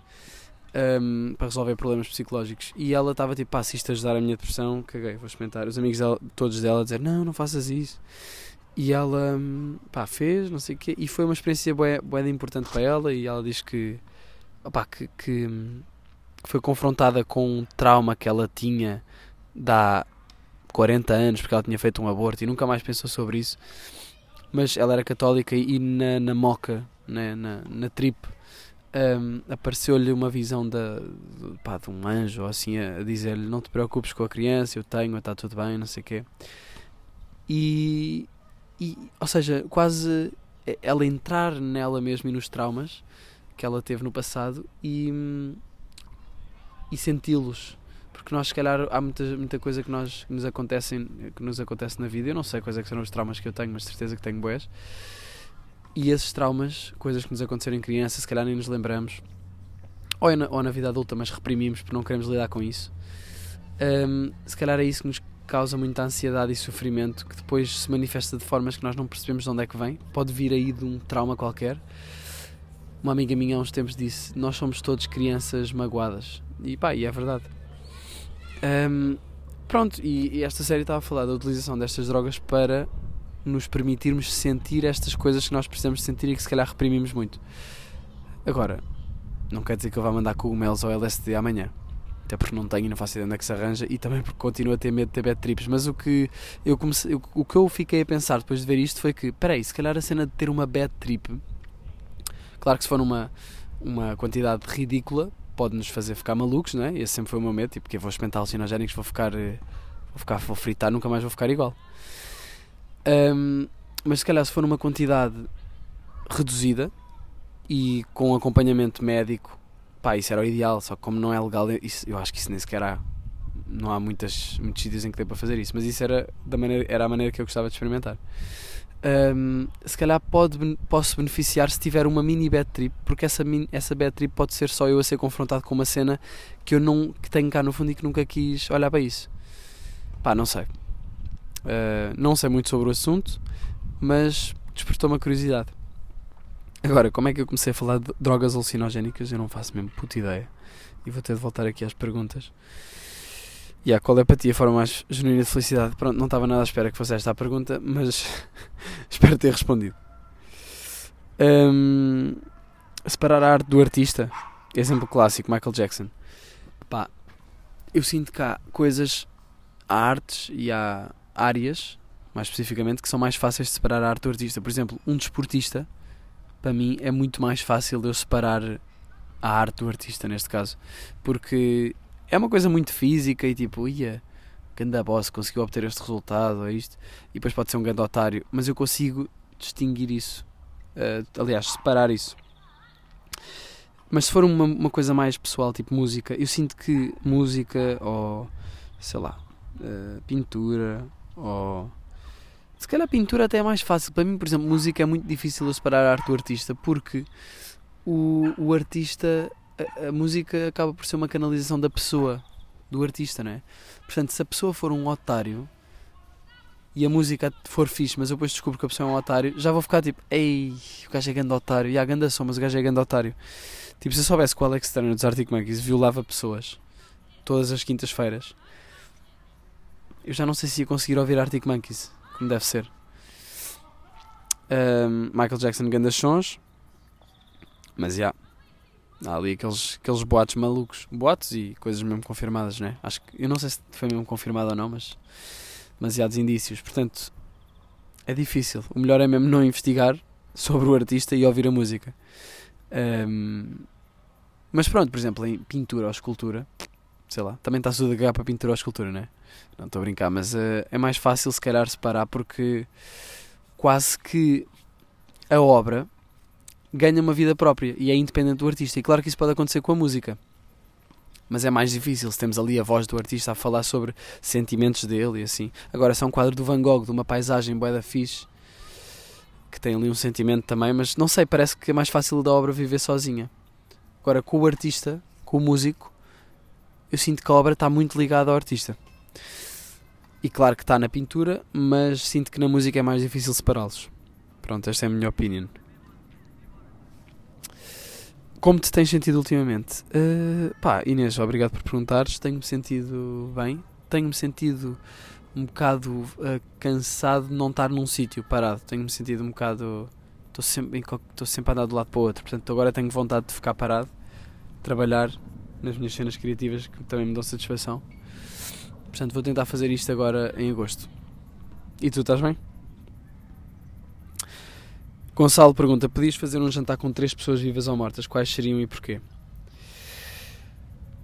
Speaker 1: Um, para resolver problemas psicológicos. E ela estava tipo, pá, se isto ajudar a minha depressão, caguei, vou experimentar. Os amigos dela, todos dela dizer, não, não faças isso. E ela, hum, pá, fez, não sei o quê. E foi uma experiência bué importante para ela. E ela diz que, que, que, que foi confrontada com um trauma que ela tinha de há 40 anos, porque ela tinha feito um aborto e nunca mais pensou sobre isso. Mas ela era católica e na, na moca, né, na, na trip, um, apareceu-lhe uma visão pá, de um anjo assim a, dizer-lhe não te preocupes com a criança, eu tenho, está tudo bem, não sei o quê. E, e, ou seja, quase ela entrar nela mesmo e nos traumas que ela teve no passado e, e senti-los. Porque nós, se calhar, há muita, muita coisa que, nós, que, nos acontecem, que nos acontece na vida. Eu não sei quais é que são os traumas que eu tenho, mas certeza que tenho boés. E esses traumas, coisas que nos aconteceram em criança, se calhar nem nos lembramos, ou na, ou na vida adulta, mas reprimimos porque não queremos lidar com isso. Um, se calhar é isso que nos causa muita ansiedade e sofrimento que depois se manifesta de formas que nós não percebemos de onde é que vem. Pode vir aí de um trauma qualquer. Uma amiga minha há uns tempos disse: Nós somos todos crianças magoadas. E pá, e é verdade. Um, pronto, e, e esta série estava a falar da utilização destas drogas para nos permitirmos sentir estas coisas que nós precisamos sentir e que se calhar reprimimos muito. Agora, não quer dizer que eu vá mandar cogumelos ao LSD amanhã. Até porque não tenho e não faço ideia onde é que se arranja e também porque continuo a ter medo de ter bad trips. Mas o que eu comecei, o que eu fiquei a pensar depois de ver isto foi que, peraí, se calhar a cena de ter uma bad trip, claro que se for numa uma quantidade ridícula, pode nos fazer ficar malucos, não é? Esse sempre foi o meu medo, tipo, que vou experimentar alucinogénicos, vou ficar, eh, vou ficar, vou fritar, nunca mais vou ficar igual. Um, mas se calhar se for uma quantidade reduzida e com acompanhamento médico, pá, isso era o ideal, só que como não é legal, isso, eu acho que isso nem sequer há. Não há muitas, muitos sítios em que dê para fazer isso, mas isso era, da maneira, era a maneira que eu gostava de experimentar. Um, se calhar pode, posso beneficiar se tiver uma mini bad trip, porque essa, mini, essa bad trip pode ser só eu a ser confrontado com uma cena que eu não que tenho cá no fundo e que nunca quis olhar para isso. Pá, não sei. Uh, não sei muito sobre o assunto, mas despertou uma curiosidade. Agora, como é que eu comecei a falar de drogas alucinogénicas? Eu não faço mesmo puta ideia. E vou ter de voltar aqui às perguntas. E yeah, qual é para ti a forma mais genuína de felicidade? Pronto, não estava nada à espera que fosse esta a pergunta, mas espero ter respondido. Um, separar a arte do artista. Exemplo clássico, Michael Jackson. Pá, eu sinto que há coisas, há artes e há áreas, mais especificamente, que são mais fáceis de separar a arte do artista. Por exemplo, um desportista, para mim, é muito mais fácil de eu separar a arte do artista, neste caso, porque é uma coisa muito física e tipo, ia, ganda boss, conseguiu obter este resultado, é isto, e depois pode ser um grande otário, mas eu consigo distinguir isso, uh, aliás, separar isso. Mas se for uma, uma coisa mais pessoal, tipo música, eu sinto que música ou sei lá, uh, pintura ou se calhar pintura até é mais fácil. Para mim, por exemplo, música é muito difícil eu separar a arte do artista porque o, o artista, a, a, música acaba por ser uma canalização da pessoa, do artista, não é? Portanto, se a pessoa for um otário e a música for fixe, mas eu depois descubro que a pessoa é um otário, já vou ficar tipo, ei, o gajo é grande otário, e a ganda som, mas o gajo é grande otário. Tipo, se eu soubesse que o Alex Turner dos Arctic Monkeys violava pessoas todas as quintas-feiras eu já não sei se ia conseguir ouvir Arctic Monkeys, como deve ser. Um, Michael Jackson, grandes sons, mas já. Há ali aqueles, aqueles boatos malucos, boatos e coisas mesmo confirmadas, né? Acho que eu não sei se foi mesmo confirmado ou não, mas demasiados indícios. Portanto, é difícil. O melhor é mesmo não investigar sobre o artista e ouvir a música. Um, mas pronto, por exemplo, em pintura ou escultura, sei lá, também está tudo a cagar para pintura ou escultura, não é? Não estou a brincar, mas uh, é mais fácil se calhar separar porque quase que a obra ganha uma vida própria e é independente do artista. E claro que isso pode acontecer com a música. mas é mais difícil se temos ali a voz do artista a falar sobre sentimentos dele e assim. Agora, se é um quadro do Van Gogh, de uma paisagem bué da fixe, que tem ali um sentimento também, mas não sei, parece que é mais fácil da obra viver sozinha. Agora, com o artista, com o músico, eu sinto que a obra está muito ligada ao artista. E claro que está na pintura, mas sinto que na música é mais difícil separá-los. Pronto, esta é a minha opinião. Como te tens sentido ultimamente? Uh, pá, Inês, obrigado por perguntares. Tenho-me sentido bem. Tenho-me sentido um bocado uh, cansado de não estar num sítio parado. Tenho-me sentido um bocado. Estou sempre, sempre a andar de um lado para o outro. Portanto, agora tenho vontade de ficar parado, trabalhar nas minhas cenas criativas que também me dão satisfação. Portanto, vou tentar fazer isto agora em agosto. E tu estás bem? Gonçalo pergunta: Podias fazer um jantar com três pessoas vivas ou mortas? Quais seriam e porquê?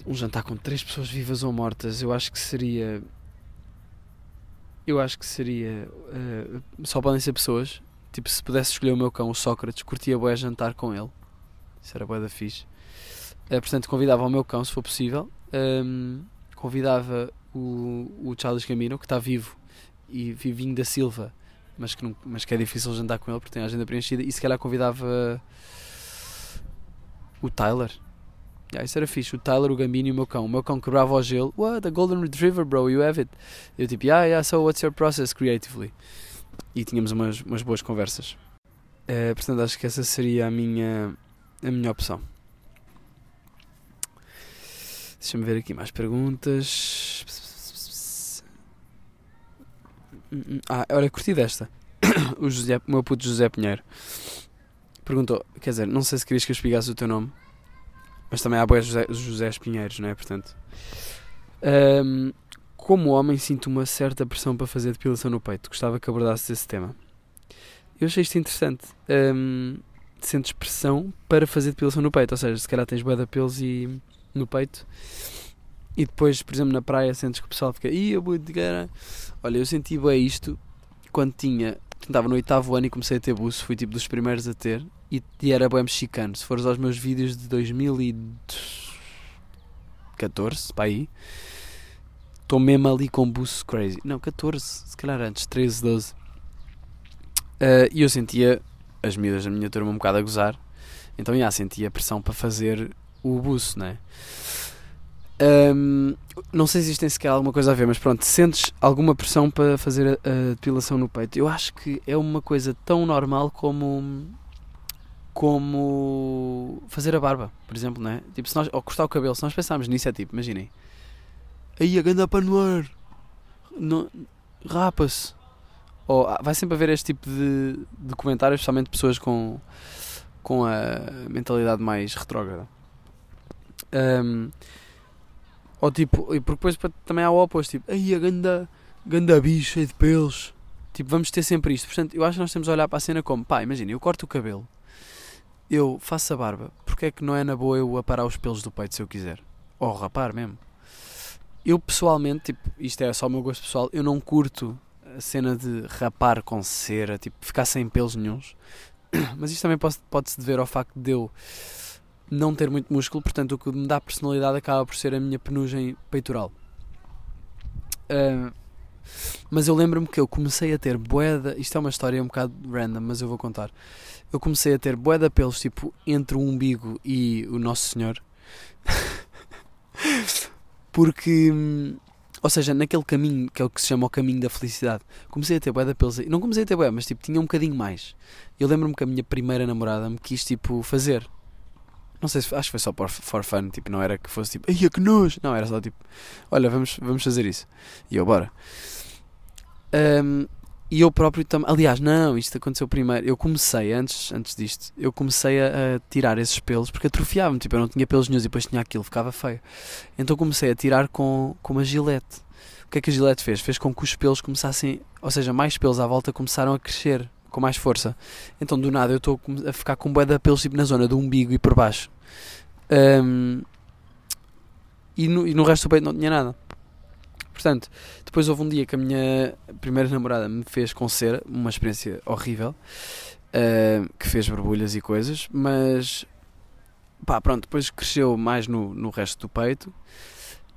Speaker 1: Um jantar com três pessoas vivas ou mortas, eu acho que seria. Eu acho que seria. Uh, só podem ser pessoas. Tipo, se pudesse escolher o meu cão, o Sócrates, curtia boé jantar com ele. Isso era boé da fixe. Portanto, convidava o meu cão, se for possível. Um, convidava o, o Charles Camino, que está vivo, e Vivinho da Silva, mas que, não, mas que é difícil jantar com ele porque tem a agenda preenchida. E se calhar convidava o Tyler. Yeah, isso era fixe. O Tyler, o Gambino e o meu cão. O meu cão quebrava o gelo. What? A Golden Retriever, bro, you have it. Eu tipo, yeah, yeah, so what's your process creatively? E tínhamos umas, umas boas conversas. Uh, portanto, acho que essa seria a minha, a minha opção. Deixa-me ver aqui mais perguntas. Hum, hum. Ah, olha, curti desta. o, José, o meu puto José Pinheiro perguntou: quer dizer, não sei se querias que eu explicasse o teu nome, mas também há boas José, José Pinheiros, não é? Portanto, um, como homem, sinto uma certa pressão para fazer depilação no peito. Gostava que abordasse esse tema. Eu achei isto interessante. Um, sentes pressão para fazer depilação no peito, ou seja, se calhar tens bué de pelos e no peito e depois, por exemplo, na praia sentes que o pessoal fica Ih, de cara. Olha, eu senti bem isto quando tinha. Estava no oitavo ano e comecei a ter buço, fui tipo dos primeiros a ter e, e era bem mexicano. Se fores aos meus vídeos de 2014, para aí, estou mesmo ali com buço crazy. Não, 14, se calhar antes, 13, 12. Uh, e eu sentia as miúdas da minha turma um bocado a gozar, então já sentia a pressão para fazer o buço, né? Um, não sei se isto tem sequer alguma coisa a ver, mas pronto, sentes alguma pressão para fazer a, a, depilação no peito? Eu acho que é uma coisa tão normal como como fazer a barba, por exemplo, né? Tipo, se nós, ou cortar o cabelo, se nós pensarmos nisso, é tipo, imaginem, aí a ganda para no ar, rapa-se, ou ah, vai sempre haver este tipo de, de comentários, especialmente pessoas com, com a mentalidade mais retrógrada. Um, ou tipo, e porque depois também há o oposto, tipo, aí a ganda, ganda cheio de pelos. Tipo, vamos ter sempre isto. Portanto, eu acho que nós temos a olhar para a cena como, pá, imagina, eu corto o cabelo, eu faço a barba, porque é que não é na boa eu aparar os pelos do peito se eu quiser? Ou rapar mesmo. Eu pessoalmente, tipo, isto é só o meu gosto pessoal, eu não curto a cena de rapar com cera, tipo, ficar sem pelos nenhums. Mas isto também pode-se pode dever ao facto de eu não ter muito músculo, portanto o que me dá personalidade acaba por ser a minha penugem peitoral. Uh, mas eu lembro-me que eu comecei a ter boeda, isto é uma história um bocado random, mas eu vou contar. Eu comecei a ter boeda pelos tipo entre o umbigo e o Nosso Senhor. Porque, ou seja, naquele caminho que é o que se chama o caminho da felicidade, comecei a ter boeda pelos. Não comecei a ter boeda, mas tipo tinha um bocadinho mais. Eu lembro-me que a minha primeira namorada me quis tipo fazer não sei se acho que foi só por for fun, tipo, não era que fosse tipo, ai que nojo. Não, era só tipo, olha, vamos, vamos fazer isso. E eu, bora. Um, e eu próprio também, aliás, não, isto aconteceu primeiro. Eu comecei, antes, antes disto, eu comecei a, a tirar esses pelos porque atrofiava-me. Tipo, eu não tinha pelos nenhum e depois tinha aquilo, ficava feio. Então comecei a tirar com, com uma gilete. O que é que a gilete fez? Fez com que os pelos começassem, ou seja, mais pelos à volta começaram a crescer com mais força. Então do nada eu estou a ficar com um bué de pelos tipo, na zona do umbigo e por baixo. Um, e, no, e no resto do peito não tinha nada. Portanto, depois houve um dia que a minha primeira namorada me fez com cera, uma experiência horrível, uh, que fez borbulhas e coisas, mas pá, pronto, depois cresceu mais no, no resto do peito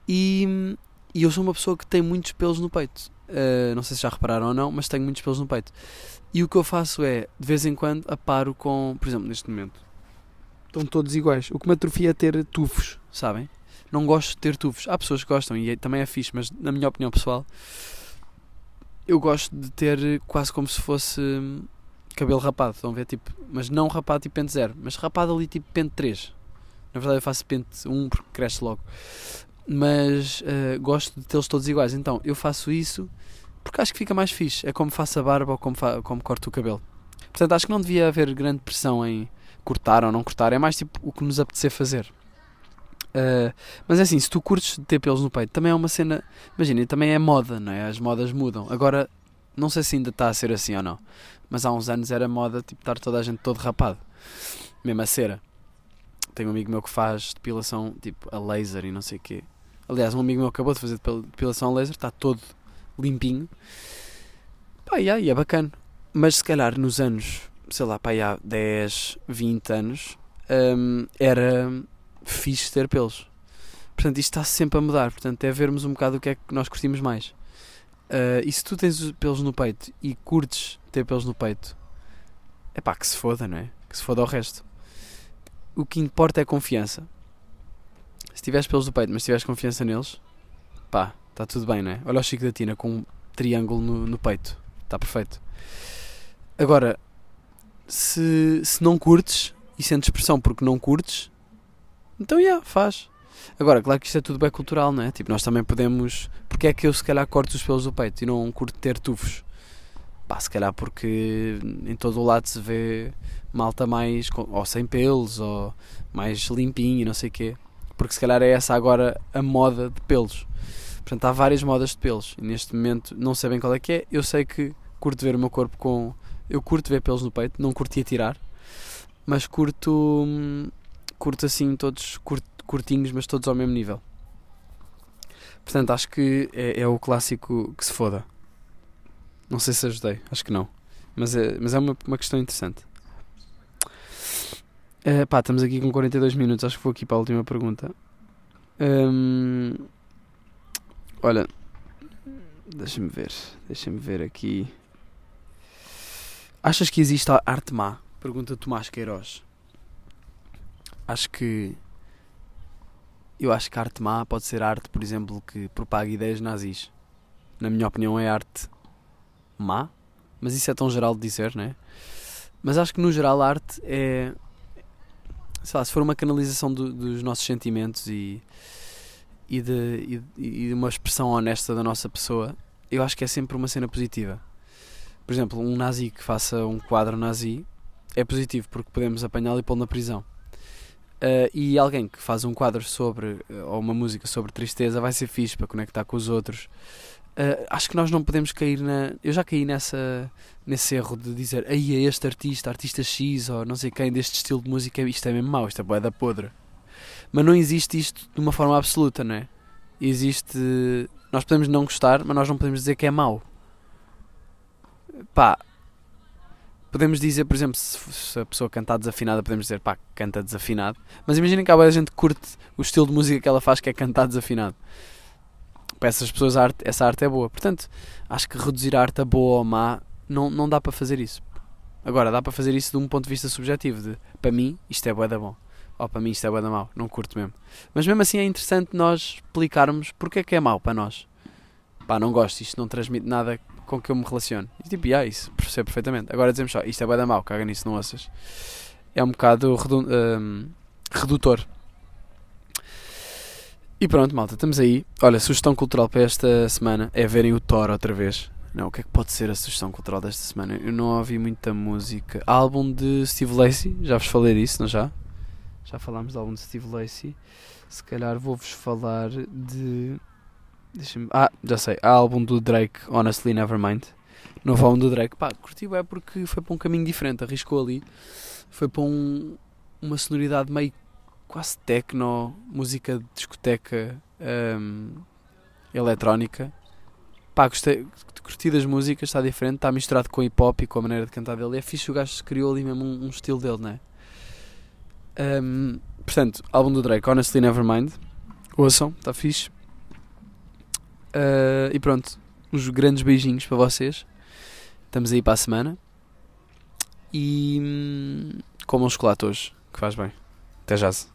Speaker 1: e, e eu sou uma pessoa que tem muitos pelos no peito. Uh, não sei se já repararam ou não, mas tenho muitos pelos no peito. E o que eu faço é, de vez em quando, aparo com, por exemplo, neste momento, estão todos iguais. O que me atrofia é ter tufos, sabem? Não gosto de ter tufos. Há pessoas que gostam e é, também é fixe, mas na minha opinião pessoal, eu gosto de ter quase como se fosse cabelo rapado, estão a ver? Tipo, mas não rapado tipo pente zero, mas rapado ali tipo pente 3. Na verdade eu faço pente 1 porque cresce logo. Mas uh, gosto de tê-los todos iguais. Então eu faço isso porque acho que fica mais fixe. É como faço a barba ou como, como corto o cabelo. Portanto, acho que não devia haver grande pressão em cortar ou não cortar. É mais tipo o que nos apetecer fazer. Uh, mas é assim, se tu curtes ter pelos no peito, também é uma cena. Imagina, também é moda, não é? As modas mudam. Agora, não sei se ainda está a ser assim ou não. Mas há uns anos era moda tipo estar toda a gente todo rapado. Mesmo a cera. Tenho um amigo meu que faz depilação tipo a laser e não sei o quê. Aliás, um amigo meu acabou de fazer depilação a laser, está todo limpinho. Pá, yeah, e é bacana. Mas se calhar nos anos, sei lá, pá, há 10, 20 anos, um, era fixe ter pelos. Portanto, isto está sempre a mudar. Portanto, é vermos um bocado o que é que nós curtimos mais. Uh, e se tu tens pelos no peito e curtes ter pelos no peito, é pá, que se foda, não é? Que se foda ao resto. O que importa é confiança. Se tiveres pelos no peito, mas tiveres confiança neles, pá, está tudo bem, não é? Olha o Chico da Tina com um triângulo no, no peito, está perfeito. Agora, se, se não curtes e sentes pressão porque não curtes, então, já, yeah, faz. Agora, claro que isto é tudo bem cultural, não é? Tipo, nós também podemos. Porque é que eu se calhar corto os pelos do peito e não curto ter tufos? Pá, se calhar porque em todo o lado se vê malta mais. ou sem pelos, ou mais limpinho e não sei o quê. Porque se calhar é essa agora a moda de pelos. Portanto, há várias modas de pelos. E neste momento não sei bem qual é que é. Eu sei que curto ver o meu corpo com. Eu curto ver pelos no peito, não curtia tirar. Mas curto. Hum, curto assim, todos curtinhos, mas todos ao mesmo nível. Portanto, acho que é, é, o clássico que se foda. Não sei se ajudei, acho que não. Mas é, mas é uma, uma questão interessante. Uh, pá, estamos aqui com 42 minutos, acho que vou aqui para a última pergunta. Um, olha, deixa-me ver, deixa-me ver aqui. Achas que existe arte má? Pergunta Tomás Queiroz acho que eu acho que arte má pode ser arte, por exemplo, que propaga ideias nazis. Na minha opinião, é arte má, mas isso é tão geral de dizer, não é? Mas acho que no geral a arte é. Sei lá, se for uma canalização do, dos nossos sentimentos e, e, de, e, e uma expressão honesta da nossa pessoa, eu acho que é sempre uma cena positiva. Por exemplo, um nazi que faça um quadro nazi é positivo porque podemos apanhá-lo e pô-lo na prisão. Uh, e alguém que faz um quadro sobre, ou uma música sobre tristeza, vai ser fixe para conectar com os outros. Uh, acho que nós não podemos cair na. Eu já caí nessa, nesse erro de dizer aí é este artista, artista X, ou não sei quem, deste estilo de música, isto é mesmo mau, isto é boeda podre. Mas não existe isto de uma forma absoluta, não é? Existe. Nós podemos não gostar, mas nós não podemos dizer que é mau. Pá, podemos dizer, por exemplo, se, se a pessoa cantar desafinada, podemos dizer, pá, canta desafinado. Mas imaginem que há a gente curte o estilo de música que ela faz, que é cantar desafinado. Para essas pessoas, arte, essa arte é boa. Portanto, acho que reduzir a arte a boa ou má, não, não dá para fazer isso. Agora, dá para fazer isso de um ponto de vista subjetivo, de, para mim, isto é boa da bom. Ou para mim, isto é boa da mau. Não curto mesmo. Mas mesmo assim é interessante nós explicarmos porque é que é mau para nós. Pá, não gosto, isto não transmite nada com que eu me relaciono. E tipo, yeah, isso, percebo perfeitamente. Agora dizemos só, isto é bem da mal, caga nisso, não ouças. É um bocado redu um, redutor. E pronto, malta, estamos aí. Olha, sugestão cultural para esta semana é verem o Thor outra vez. Não, o que é que pode ser a sugestão cultural desta semana? Eu não ouvi muita música. Álbum de Steve Lacey, já vos falei disso, não já? Já falámos do álbum de Steve Lacey. Se calhar vou-vos falar de. Ah, já sei. Há álbum do Drake, Honestly Nevermind. Novo álbum do Drake. Pá, curti é porque foi para um caminho diferente. Arriscou ali. Foi para um, uma sonoridade meio quase techno, música de discoteca um, eletrónica. Pá, gostei, curti das músicas, está diferente, está misturado com hip hop e com a maneira de cantar dele. É fixe, o gajo criou ali mesmo um, um estilo dele, não é? Um, portanto, álbum do Drake, Honestly Nevermind. Ouçam, está fixe. Uh, e pronto, uns grandes beijinhos para vocês. Estamos aí para a semana. E hum, comam chocolate hoje, que faz bem. Até já. -se.